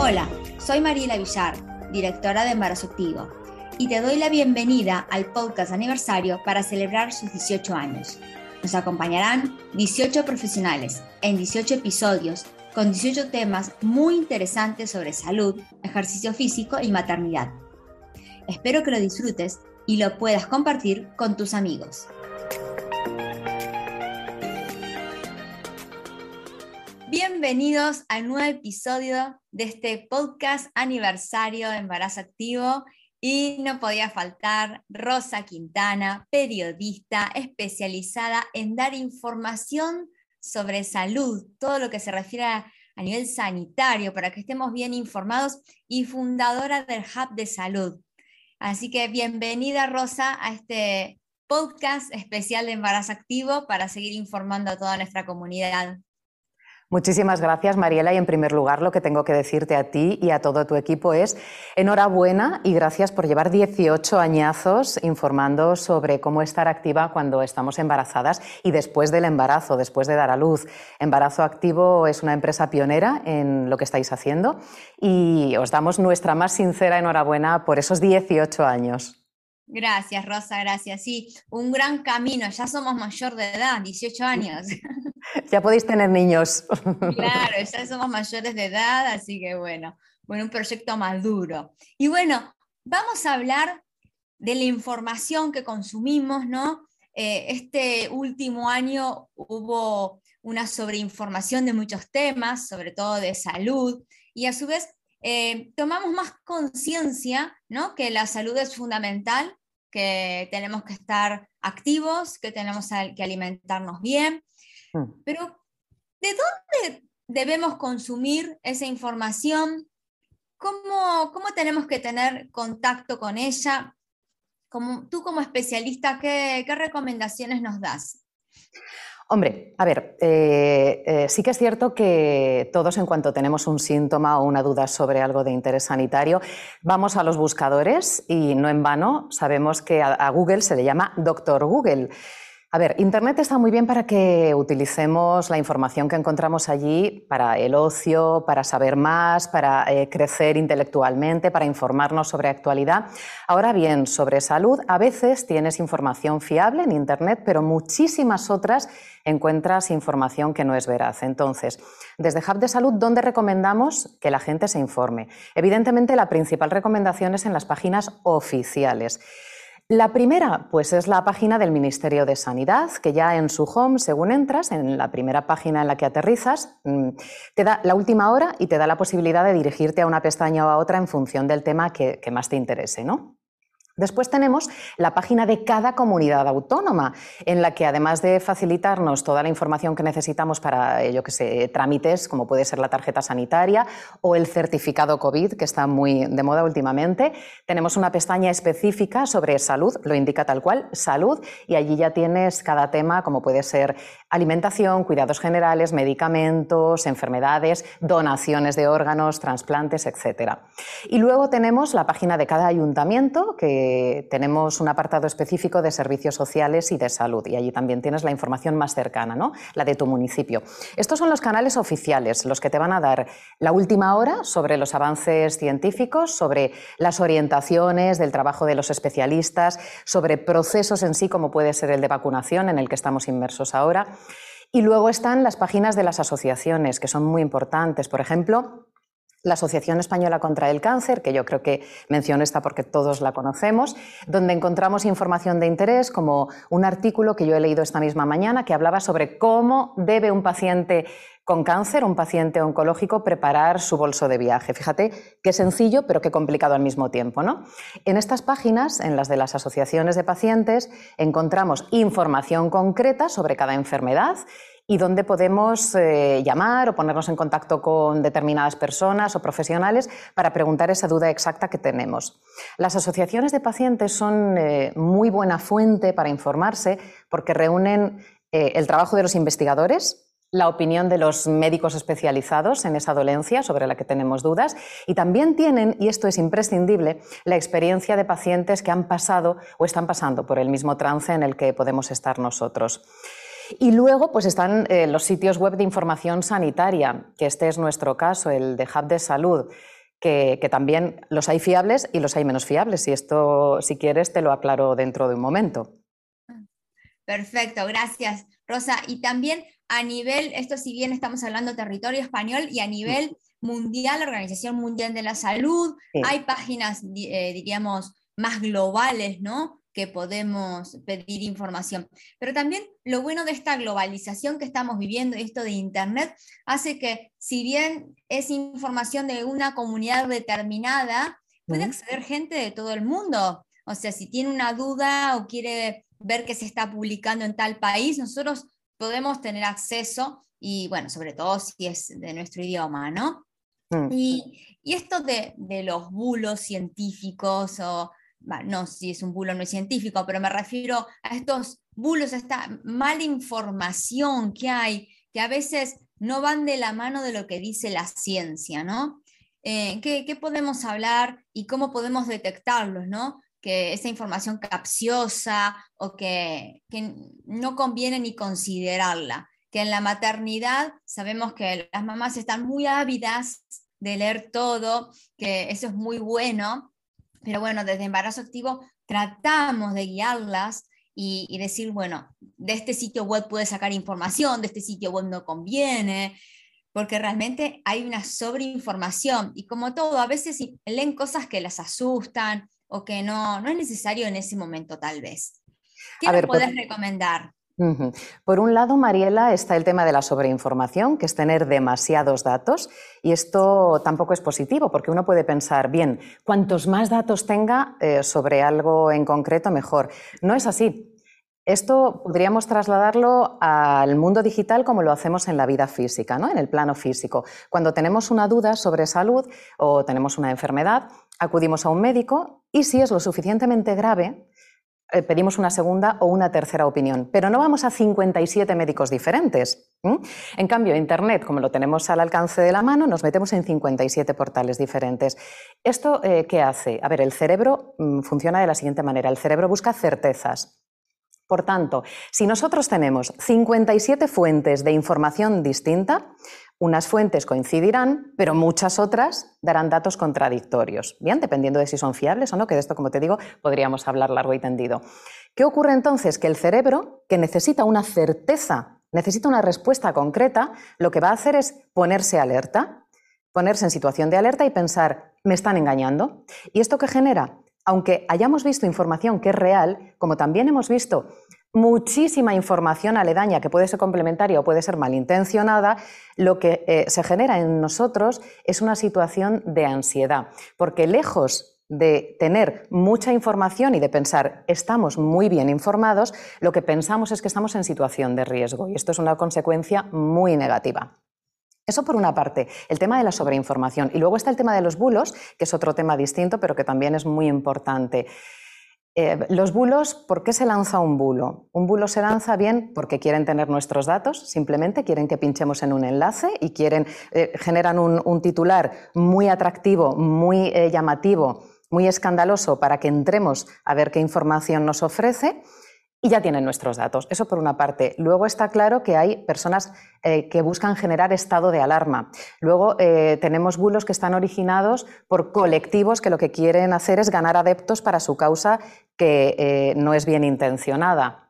Hola, soy Mariela Villar, directora de Embarazo Activo, y te doy la bienvenida al podcast aniversario para celebrar sus 18 años. Nos acompañarán 18 profesionales en 18 episodios con 18 temas muy interesantes sobre salud, ejercicio físico y maternidad. Espero que lo disfrutes y lo puedas compartir con tus amigos. Bienvenidos al nuevo episodio de este podcast aniversario de Embarazo Activo y no podía faltar Rosa Quintana, periodista especializada en dar información sobre salud, todo lo que se refiere a, nivel sanitario, para que estemos bien informados y fundadora del Hub de Salud. Así que bienvenida Rosa a este podcast especial de embarazo activo para seguir informando a toda nuestra comunidad. Muchísimas gracias, Mariela. Y en primer lugar, lo que tengo que decirte a ti y a todo tu equipo es enhorabuena y gracias por llevar 18 añazos informando sobre cómo estar activa cuando estamos embarazadas y después del embarazo, después de dar a luz. Embarazo Activo es una empresa pionera en lo que estáis haciendo y os damos nuestra más sincera enhorabuena por esos 18 años. Gracias, Rosa, gracias. Sí, un gran camino. Ya somos mayor de edad, 18 años. Ya podéis tener niños. Claro, ya somos mayores de edad, así que bueno, bueno, un proyecto maduro. Y bueno, vamos a hablar de la información que consumimos, ¿no? Eh, este último año hubo una sobreinformación de muchos temas, sobre todo de salud, y a su vez eh, tomamos más conciencia, ¿no? Que la salud es fundamental, que tenemos que estar activos, que tenemos que alimentarnos bien. Pero, ¿de dónde debemos consumir esa información? ¿Cómo, cómo tenemos que tener contacto con ella? Como, tú como especialista, ¿qué, qué recomendaciones nos das? Hombre, a ver, eh, eh, sí que es cierto que todos en cuanto tenemos un síntoma o una duda sobre algo de interés sanitario, vamos a los buscadores y no en vano sabemos que a Google se le llama Doctor Google. A ver, Internet está muy bien para que utilicemos la información que encontramos allí para el ocio, para saber más, para eh, crecer intelectualmente, para informarnos sobre actualidad. Ahora bien, sobre salud, a veces tienes información fiable en Internet, pero muchísimas otras encuentras información que no es veraz. Entonces, desde Hub de Salud, ¿dónde recomendamos que la gente se informe? Evidentemente, la principal recomendación es en las páginas oficiales. La primera, pues es la página del Ministerio de Sanidad, que ya en su home, según entras, en la primera página en la que aterrizas, mm, te da la última hora y te da la posibilidad de dirigirte a una pestaña o a otra en función del tema que, que más te interese, ¿no? Después tenemos la página de cada comunidad autónoma, en la que además de facilitarnos toda la información que necesitamos para, yo que sé, trámites, como puede ser la tarjeta sanitaria o el certificado COVID, que está muy de moda últimamente, tenemos una pestaña específica sobre salud, lo indica tal cual, salud, y allí ya tienes cada tema, como puede ser alimentación, cuidados generales, medicamentos, enfermedades, donaciones de órganos, trasplantes, etc. Y luego tenemos la página de cada ayuntamiento, que tenemos un apartado específico de servicios sociales y de salud y allí también tienes la información más cercana, ¿no? la de tu municipio. Estos son los canales oficiales, los que te van a dar la última hora sobre los avances científicos, sobre las orientaciones del trabajo de los especialistas, sobre procesos en sí como puede ser el de vacunación en el que estamos inmersos ahora. Y luego están las páginas de las asociaciones, que son muy importantes. Por ejemplo, la Asociación Española contra el Cáncer, que yo creo que menciono esta porque todos la conocemos, donde encontramos información de interés, como un artículo que yo he leído esta misma mañana que hablaba sobre cómo debe un paciente con cáncer, un paciente oncológico, preparar su bolso de viaje. Fíjate qué sencillo, pero qué complicado al mismo tiempo. ¿no? En estas páginas, en las de las asociaciones de pacientes, encontramos información concreta sobre cada enfermedad y dónde podemos eh, llamar o ponernos en contacto con determinadas personas o profesionales para preguntar esa duda exacta que tenemos. Las asociaciones de pacientes son eh, muy buena fuente para informarse porque reúnen eh, el trabajo de los investigadores, la opinión de los médicos especializados en esa dolencia sobre la que tenemos dudas y también tienen, y esto es imprescindible, la experiencia de pacientes que han pasado o están pasando por el mismo trance en el que podemos estar nosotros. Y luego pues están eh, los sitios web de información sanitaria, que este es nuestro caso, el de Hub de Salud, que, que, también los hay fiables y los hay menos fiables. Y esto, si quieres, te lo aclaro dentro de un momento. Perfecto, gracias, Rosa. Y también a nivel, esto si bien estamos hablando territorio español y a nivel mundial, Organización Mundial de la Salud, hay páginas, eh, diríamos, más globales, ¿no? Que podemos pedir información. Pero también lo bueno de esta globalización que estamos viviendo, esto de Internet, hace que si bien es información de una comunidad determinada, puede acceder gente de todo el mundo. O sea, si tiene una duda o quiere ver qué se está publicando en tal país, nosotros podemos tener acceso y bueno, sobre todo si es de nuestro idioma, ¿no? Mm. Y, y, esto de, de, los bulos científicos o no si es un bulo no es científico, pero me refiero a estos bulos, a esta mala información que hay, que a veces no van de la mano de lo que dice la ciencia, ¿no? Eh, ¿qué, podemos hablar y cómo podemos detectarlos, ¿no? Que esa información capciosa o que, que no conviene ni considerarla. Que en la maternidad sabemos que las mamás están muy ávidas de leer todo, que eso es muy bueno, pero bueno, desde embarazo activo tratamos de guiarlas y, decir, bueno, de este sitio web puedes sacar información, de este sitio web no conviene, porque realmente hay una sobreinformación y como todo, a veces leen cosas que las asustan o que no, no es necesario en ese momento tal vez. ¿Qué nos puedes recomendar? Por un lado, Mariela, está el tema de la sobreinformación, que es tener demasiados datos, y esto tampoco es positivo, porque uno puede pensar, bien, cuantos más datos tenga eh, sobre algo en concreto, mejor. No es así. Esto podríamos trasladarlo al mundo digital como lo hacemos en la vida física, ¿no? en el plano físico. Cuando tenemos una duda sobre salud o tenemos una enfermedad, acudimos a un médico y si es lo suficientemente grave, pedimos una segunda o una tercera opinión, pero no vamos a 57 médicos diferentes. En cambio, Internet, como lo tenemos al alcance de la mano, nos metemos en 57 portales diferentes. ¿Esto eh, qué hace? A ver, el cerebro mm, funciona de la siguiente manera. El cerebro busca certezas. Por tanto, si nosotros tenemos 57 fuentes de información distinta, unas fuentes coincidirán, pero muchas otras darán datos contradictorios, bien, dependiendo de si son fiables o no, que de esto, como te digo, podríamos hablar largo y tendido. ¿Qué ocurre entonces? Que el cerebro, que necesita una certeza, necesita una respuesta concreta, lo que va a hacer es ponerse alerta, ponerse en situación de alerta y pensar, me están engañando. ¿Y esto qué genera? Aunque hayamos visto información que es real, como también hemos visto muchísima información aledaña que puede ser complementaria o puede ser malintencionada, lo que eh, se genera en nosotros es una situación de ansiedad, porque lejos de tener mucha información y de pensar estamos muy bien informados, lo que pensamos es que estamos en situación de riesgo y esto es una consecuencia muy negativa. Eso por una parte, el tema de la sobreinformación. Y luego está el tema de los bulos, que es otro tema distinto, pero que también es muy importante. Eh, los bulos, ¿por qué se lanza un bulo? Un bulo se lanza bien porque quieren tener nuestros datos, simplemente quieren que pinchemos en un enlace y quieren, eh, generan un, titular muy atractivo, muy eh, llamativo, muy escandaloso para que entremos a ver qué información nos ofrece y ya tienen nuestros datos. Eso por una parte. Luego está claro que hay personas eh, que buscan generar estado de alarma. Luego eh, tenemos bulos que están originados por colectivos que lo que quieren hacer es ganar adeptos para su causa que eh, no es bien intencionada.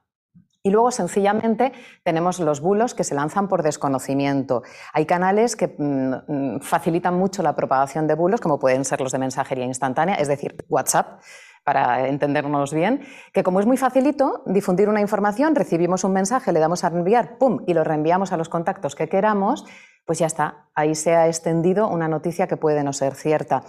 Y luego, sencillamente, tenemos los bulos que se lanzan por desconocimiento. Hay canales que mm, mm, facilitan mucho la propagación de bulos, como pueden ser los de mensajería instantánea, es decir, WhatsApp para entendernos bien, que como es muy facilito difundir una información, recibimos un mensaje, le damos a enviar, ¡pum!, y lo reenviamos a los contactos que queramos, pues ya está, ahí se ha extendido una noticia que puede no ser cierta.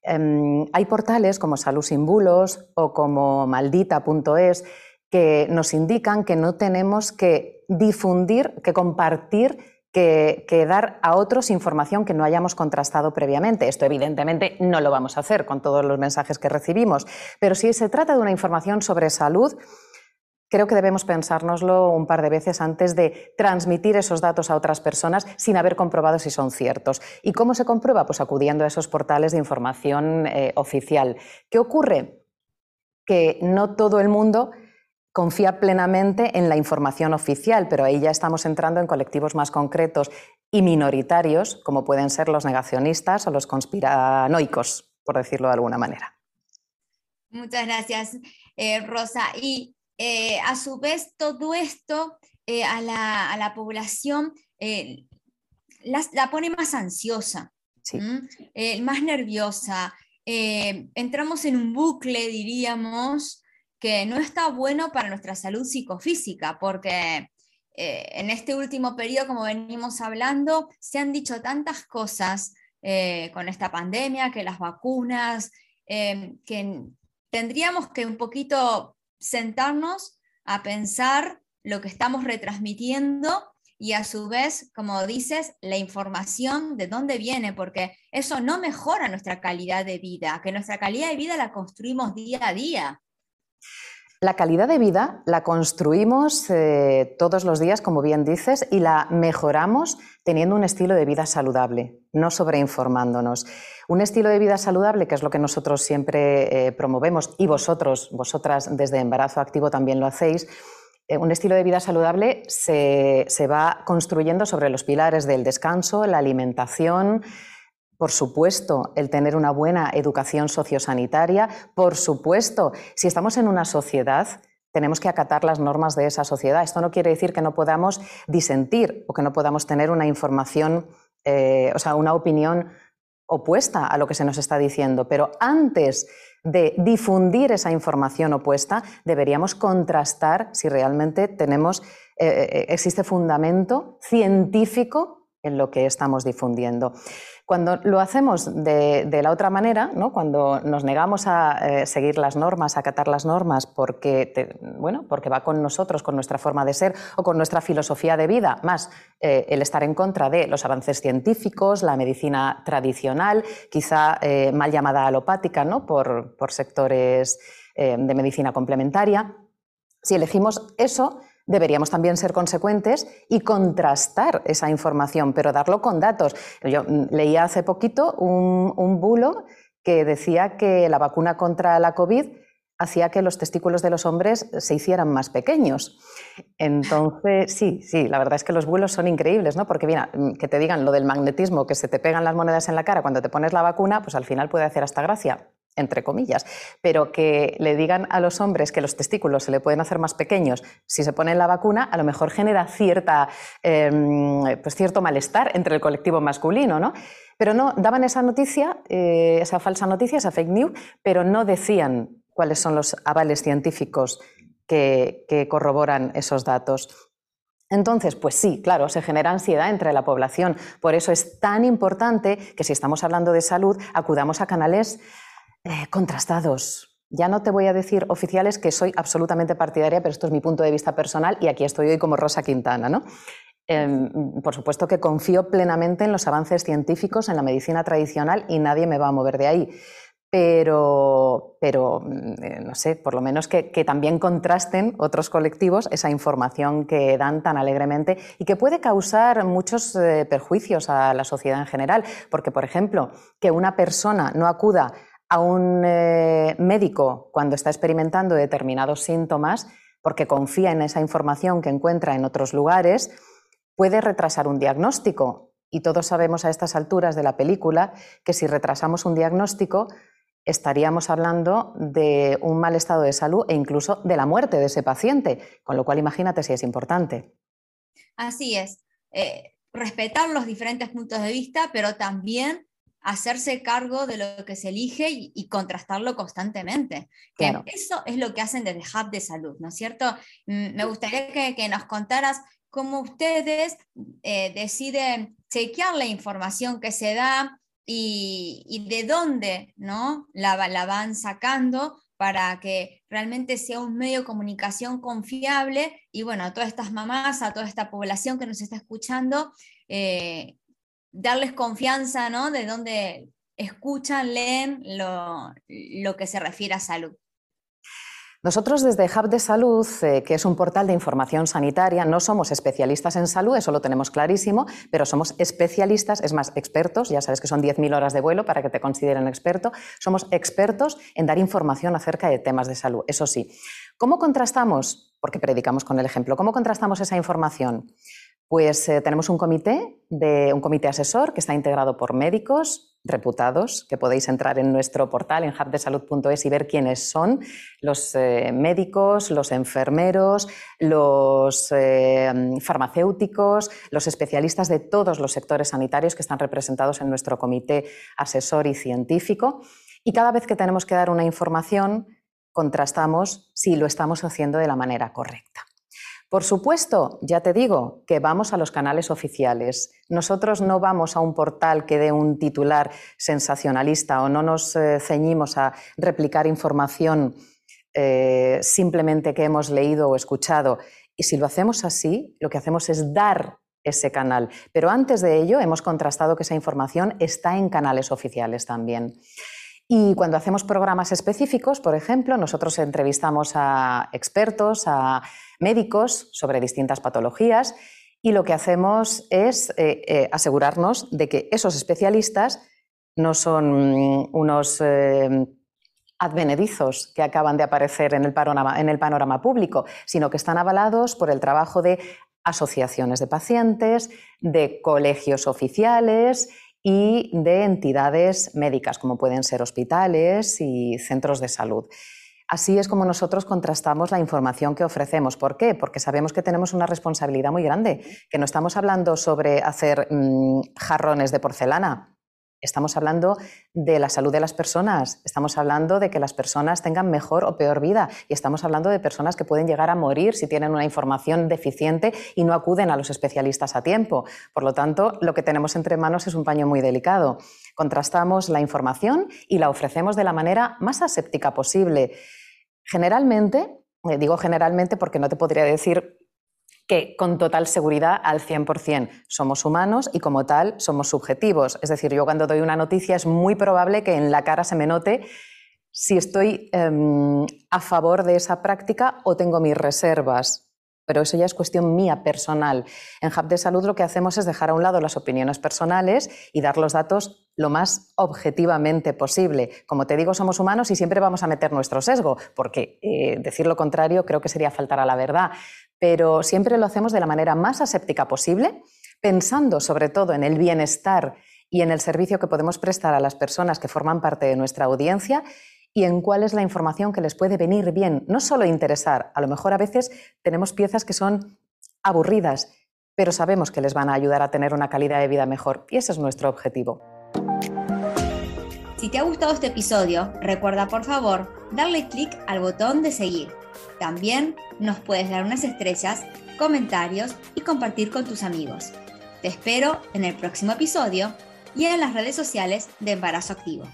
Em, hay portales como Salud sin Bulos o como maldita.es que nos indican que no tenemos que difundir, que compartir que, dar a otros información que no hayamos contrastado previamente. Esto evidentemente no lo vamos a hacer con todos los mensajes que recibimos, pero si se trata de una información sobre salud, creo que debemos pensárnoslo un par de veces antes de transmitir esos datos a otras personas sin haber comprobado si son ciertos. ¿Y cómo se comprueba? Pues acudiendo a esos portales de información eh, oficial. ¿Qué ocurre? Que no todo el mundo confía plenamente en la información oficial, pero ahí ya estamos entrando en colectivos más concretos y minoritarios, como pueden ser los negacionistas o los conspiranoicos, por decirlo de alguna manera. Muchas gracias, eh, Rosa. Y eh, a su vez, todo esto eh, a, la, población la, pone más ansiosa, más nerviosa. entramos en un bucle, diríamos, que no está bueno para nuestra salud psicofísica, porque eh, en este último periodo, como venimos hablando, se han dicho tantas cosas eh, con esta pandemia, que las vacunas, eh, que tendríamos que un poquito sentarnos a pensar lo que estamos retransmitiendo y a su vez, como dices, la información de dónde viene, porque eso no mejora nuestra calidad de vida, que nuestra calidad de vida la construimos día a día. La calidad de vida la construimos eh, todos los días, como bien dices, y la mejoramos teniendo un estilo de vida saludable, no sobreinformándonos. Un estilo de vida saludable, que es lo que nosotros siempre eh, promovemos, y vosotros, vosotras desde Embarazo Activo también lo hacéis, eh, un estilo de vida saludable se va construyendo sobre los pilares del descanso, la alimentación, por supuesto, el tener una buena educación sociosanitaria. Por supuesto, si estamos en una sociedad, tenemos que acatar las normas de esa sociedad. Esto no quiere decir que no podamos disentir o que no podamos tener una información, eh, o sea, una opinión opuesta a lo que se nos está diciendo. Pero antes de difundir esa información opuesta, deberíamos contrastar si realmente tenemos, eh, eh, existe fundamento científico en lo que estamos difundiendo. Cuando lo hacemos de, la otra manera, ¿no? cuando nos negamos a eh, seguir las normas, a acatar las normas porque, bueno, porque va con nosotros, con nuestra forma de ser o con nuestra filosofía de vida, más eh, el estar en contra de los avances científicos, la medicina tradicional, quizá eh, mal llamada alopática ¿no? por, por sectores de medicina complementaria, si elegimos eso, deberíamos también ser consecuentes y contrastar esa información, pero darlo con datos. Yo mm, leía hace poquito un, bulo que decía que la vacuna contra la COVID hacía que los testículos de los hombres se hicieran más pequeños. Entonces, sí, sí, la verdad es que los bulos son increíbles, ¿no? Porque, mm, que te digan lo del magnetismo, que se te pegan las monedas en la cara cuando te pones la vacuna, pues al final puede hacer hasta gracia entre comillas, pero que le digan a los hombres que los testículos se le pueden hacer más pequeños si se ponen la vacuna, a lo mejor genera cierta, em, pues cierto malestar entre el colectivo masculino, ¿no? Pero no, daban esa noticia, eh, esa falsa noticia, esa fake news, pero no decían cuáles son los avales científicos que, que corroboran esos datos. Entonces, pues sí, claro, se genera ansiedad entre la población. Por eso es tan importante que si estamos hablando de salud, acudamos a canales eh, contrastados. Ya no te voy a decir oficiales que soy absolutamente partidaria, pero esto es mi punto de vista personal y aquí estoy hoy como Rosa Quintana. ¿no? Em, por supuesto que confío plenamente en los avances científicos en la medicina tradicional y nadie me va a mover de ahí. Pero, pero mm, eh, no sé, por lo menos que, también contrasten otros colectivos esa información que dan tan alegremente y que puede causar muchos eh, perjuicios a la sociedad en general. Porque, por ejemplo, que una persona no acuda a un eh, médico cuando está experimentando determinados síntomas, porque confía en esa información que encuentra en otros lugares, puede retrasar un diagnóstico. Y todos sabemos a estas alturas de la película que si retrasamos un diagnóstico, estaríamos hablando de un mal estado de salud e incluso de la muerte de ese paciente, con lo cual imagínate si es importante. Así es, eh, respetar los diferentes puntos de vista, pero también hacerse cargo de lo que se elige y, contrastarlo constantemente. Que Eso es lo que hacen desde Hub de Salud, ¿no es cierto? Mm, me gustaría que, nos contaras cómo ustedes eh, deciden chequear la información que se da y, de dónde ¿no? la, la van sacando para que realmente sea un medio de comunicación confiable y bueno, a todas estas mamás, a toda esta población que nos está escuchando, eh, darles confianza, ¿no? De donde escuchan, leen lo, que se refiere a salud. Nosotros desde Hub de Salud, eh, que es un portal de información sanitaria, no somos especialistas en salud, eso lo tenemos clarísimo, pero somos especialistas, es más, expertos, ya sabes que son 10.000 horas de vuelo para que te consideren experto, somos expertos en dar información acerca de temas de salud, eso sí. ¿Cómo contrastamos? Porque predicamos con el ejemplo, ¿cómo contrastamos esa información? Pues eh, tenemos un comité, de, un comité asesor que está integrado por médicos, reputados, que podéis entrar en nuestro portal en hubdesalud.es y ver quiénes son los eh, médicos, los enfermeros, los eh, farmacéuticos, los especialistas de todos los sectores sanitarios que están representados en nuestro comité asesor y científico. Y cada vez que tenemos que dar una información, contrastamos si lo estamos haciendo de la manera correcta. Por supuesto, ya te digo, que vamos a los canales oficiales. Nosotros no vamos a un portal que dé un titular sensacionalista o no nos eh, ceñimos a replicar información eh, simplemente que hemos leído o escuchado. Y si lo hacemos así, lo que hacemos es dar ese canal. Pero antes de ello, hemos contrastado que esa información está en canales oficiales también. Y cuando hacemos programas específicos, por ejemplo, nosotros entrevistamos a expertos, a médicos sobre distintas patologías y lo que hacemos es eh, eh, asegurarnos de que esos especialistas no son unos eh, advenedizos que acaban de aparecer en el panorama público, sino que están avalados por el trabajo de asociaciones de pacientes, de colegios oficiales y de entidades médicas, como pueden ser hospitales y centros de salud. Así es como nosotros contrastamos la información que ofrecemos. ¿Por qué? Porque sabemos que tenemos una responsabilidad muy grande, que no estamos hablando sobre hacer mm, jarrones de porcelana, Estamos hablando de la salud de las personas, estamos hablando de que las personas tengan mejor o peor vida y estamos hablando de personas que pueden llegar a morir si tienen una información deficiente y no acuden a los especialistas a tiempo. Por lo tanto, lo que tenemos entre manos es un paño muy delicado. Contrastamos la información y la ofrecemos de la manera más aséptica posible. Generalmente, eh, digo generalmente porque no te podría decir que con total seguridad al 100% somos humanos y como tal somos subjetivos. Es decir, yo cuando doy una noticia es muy probable que en la cara se me note si estoy em, a favor de esa práctica o tengo mis reservas. Pero eso ya es cuestión mía personal. En Hub de Salud lo que hacemos es dejar a un lado las opiniones personales y dar los datos lo más objetivamente posible. Como te digo, somos humanos y siempre vamos a meter nuestro sesgo, porque eh, decir lo contrario creo que sería faltar a la verdad pero siempre lo hacemos de la manera más aséptica posible, pensando sobre todo en el bienestar y en el servicio que podemos prestar a las personas que forman parte de nuestra audiencia y en cuál es la información que les puede venir bien, no solo interesar, a lo mejor a veces tenemos piezas que son aburridas, pero sabemos que les van a ayudar a tener una calidad de vida mejor y ese es nuestro objetivo. Si te ha gustado este episodio, recuerda por favor darle clic al botón de seguir también nos puedes dar unas estrellas, comentarios y compartir con tus amigos. Te espero en el próximo episodio y en las redes sociales de Embarazo Activo.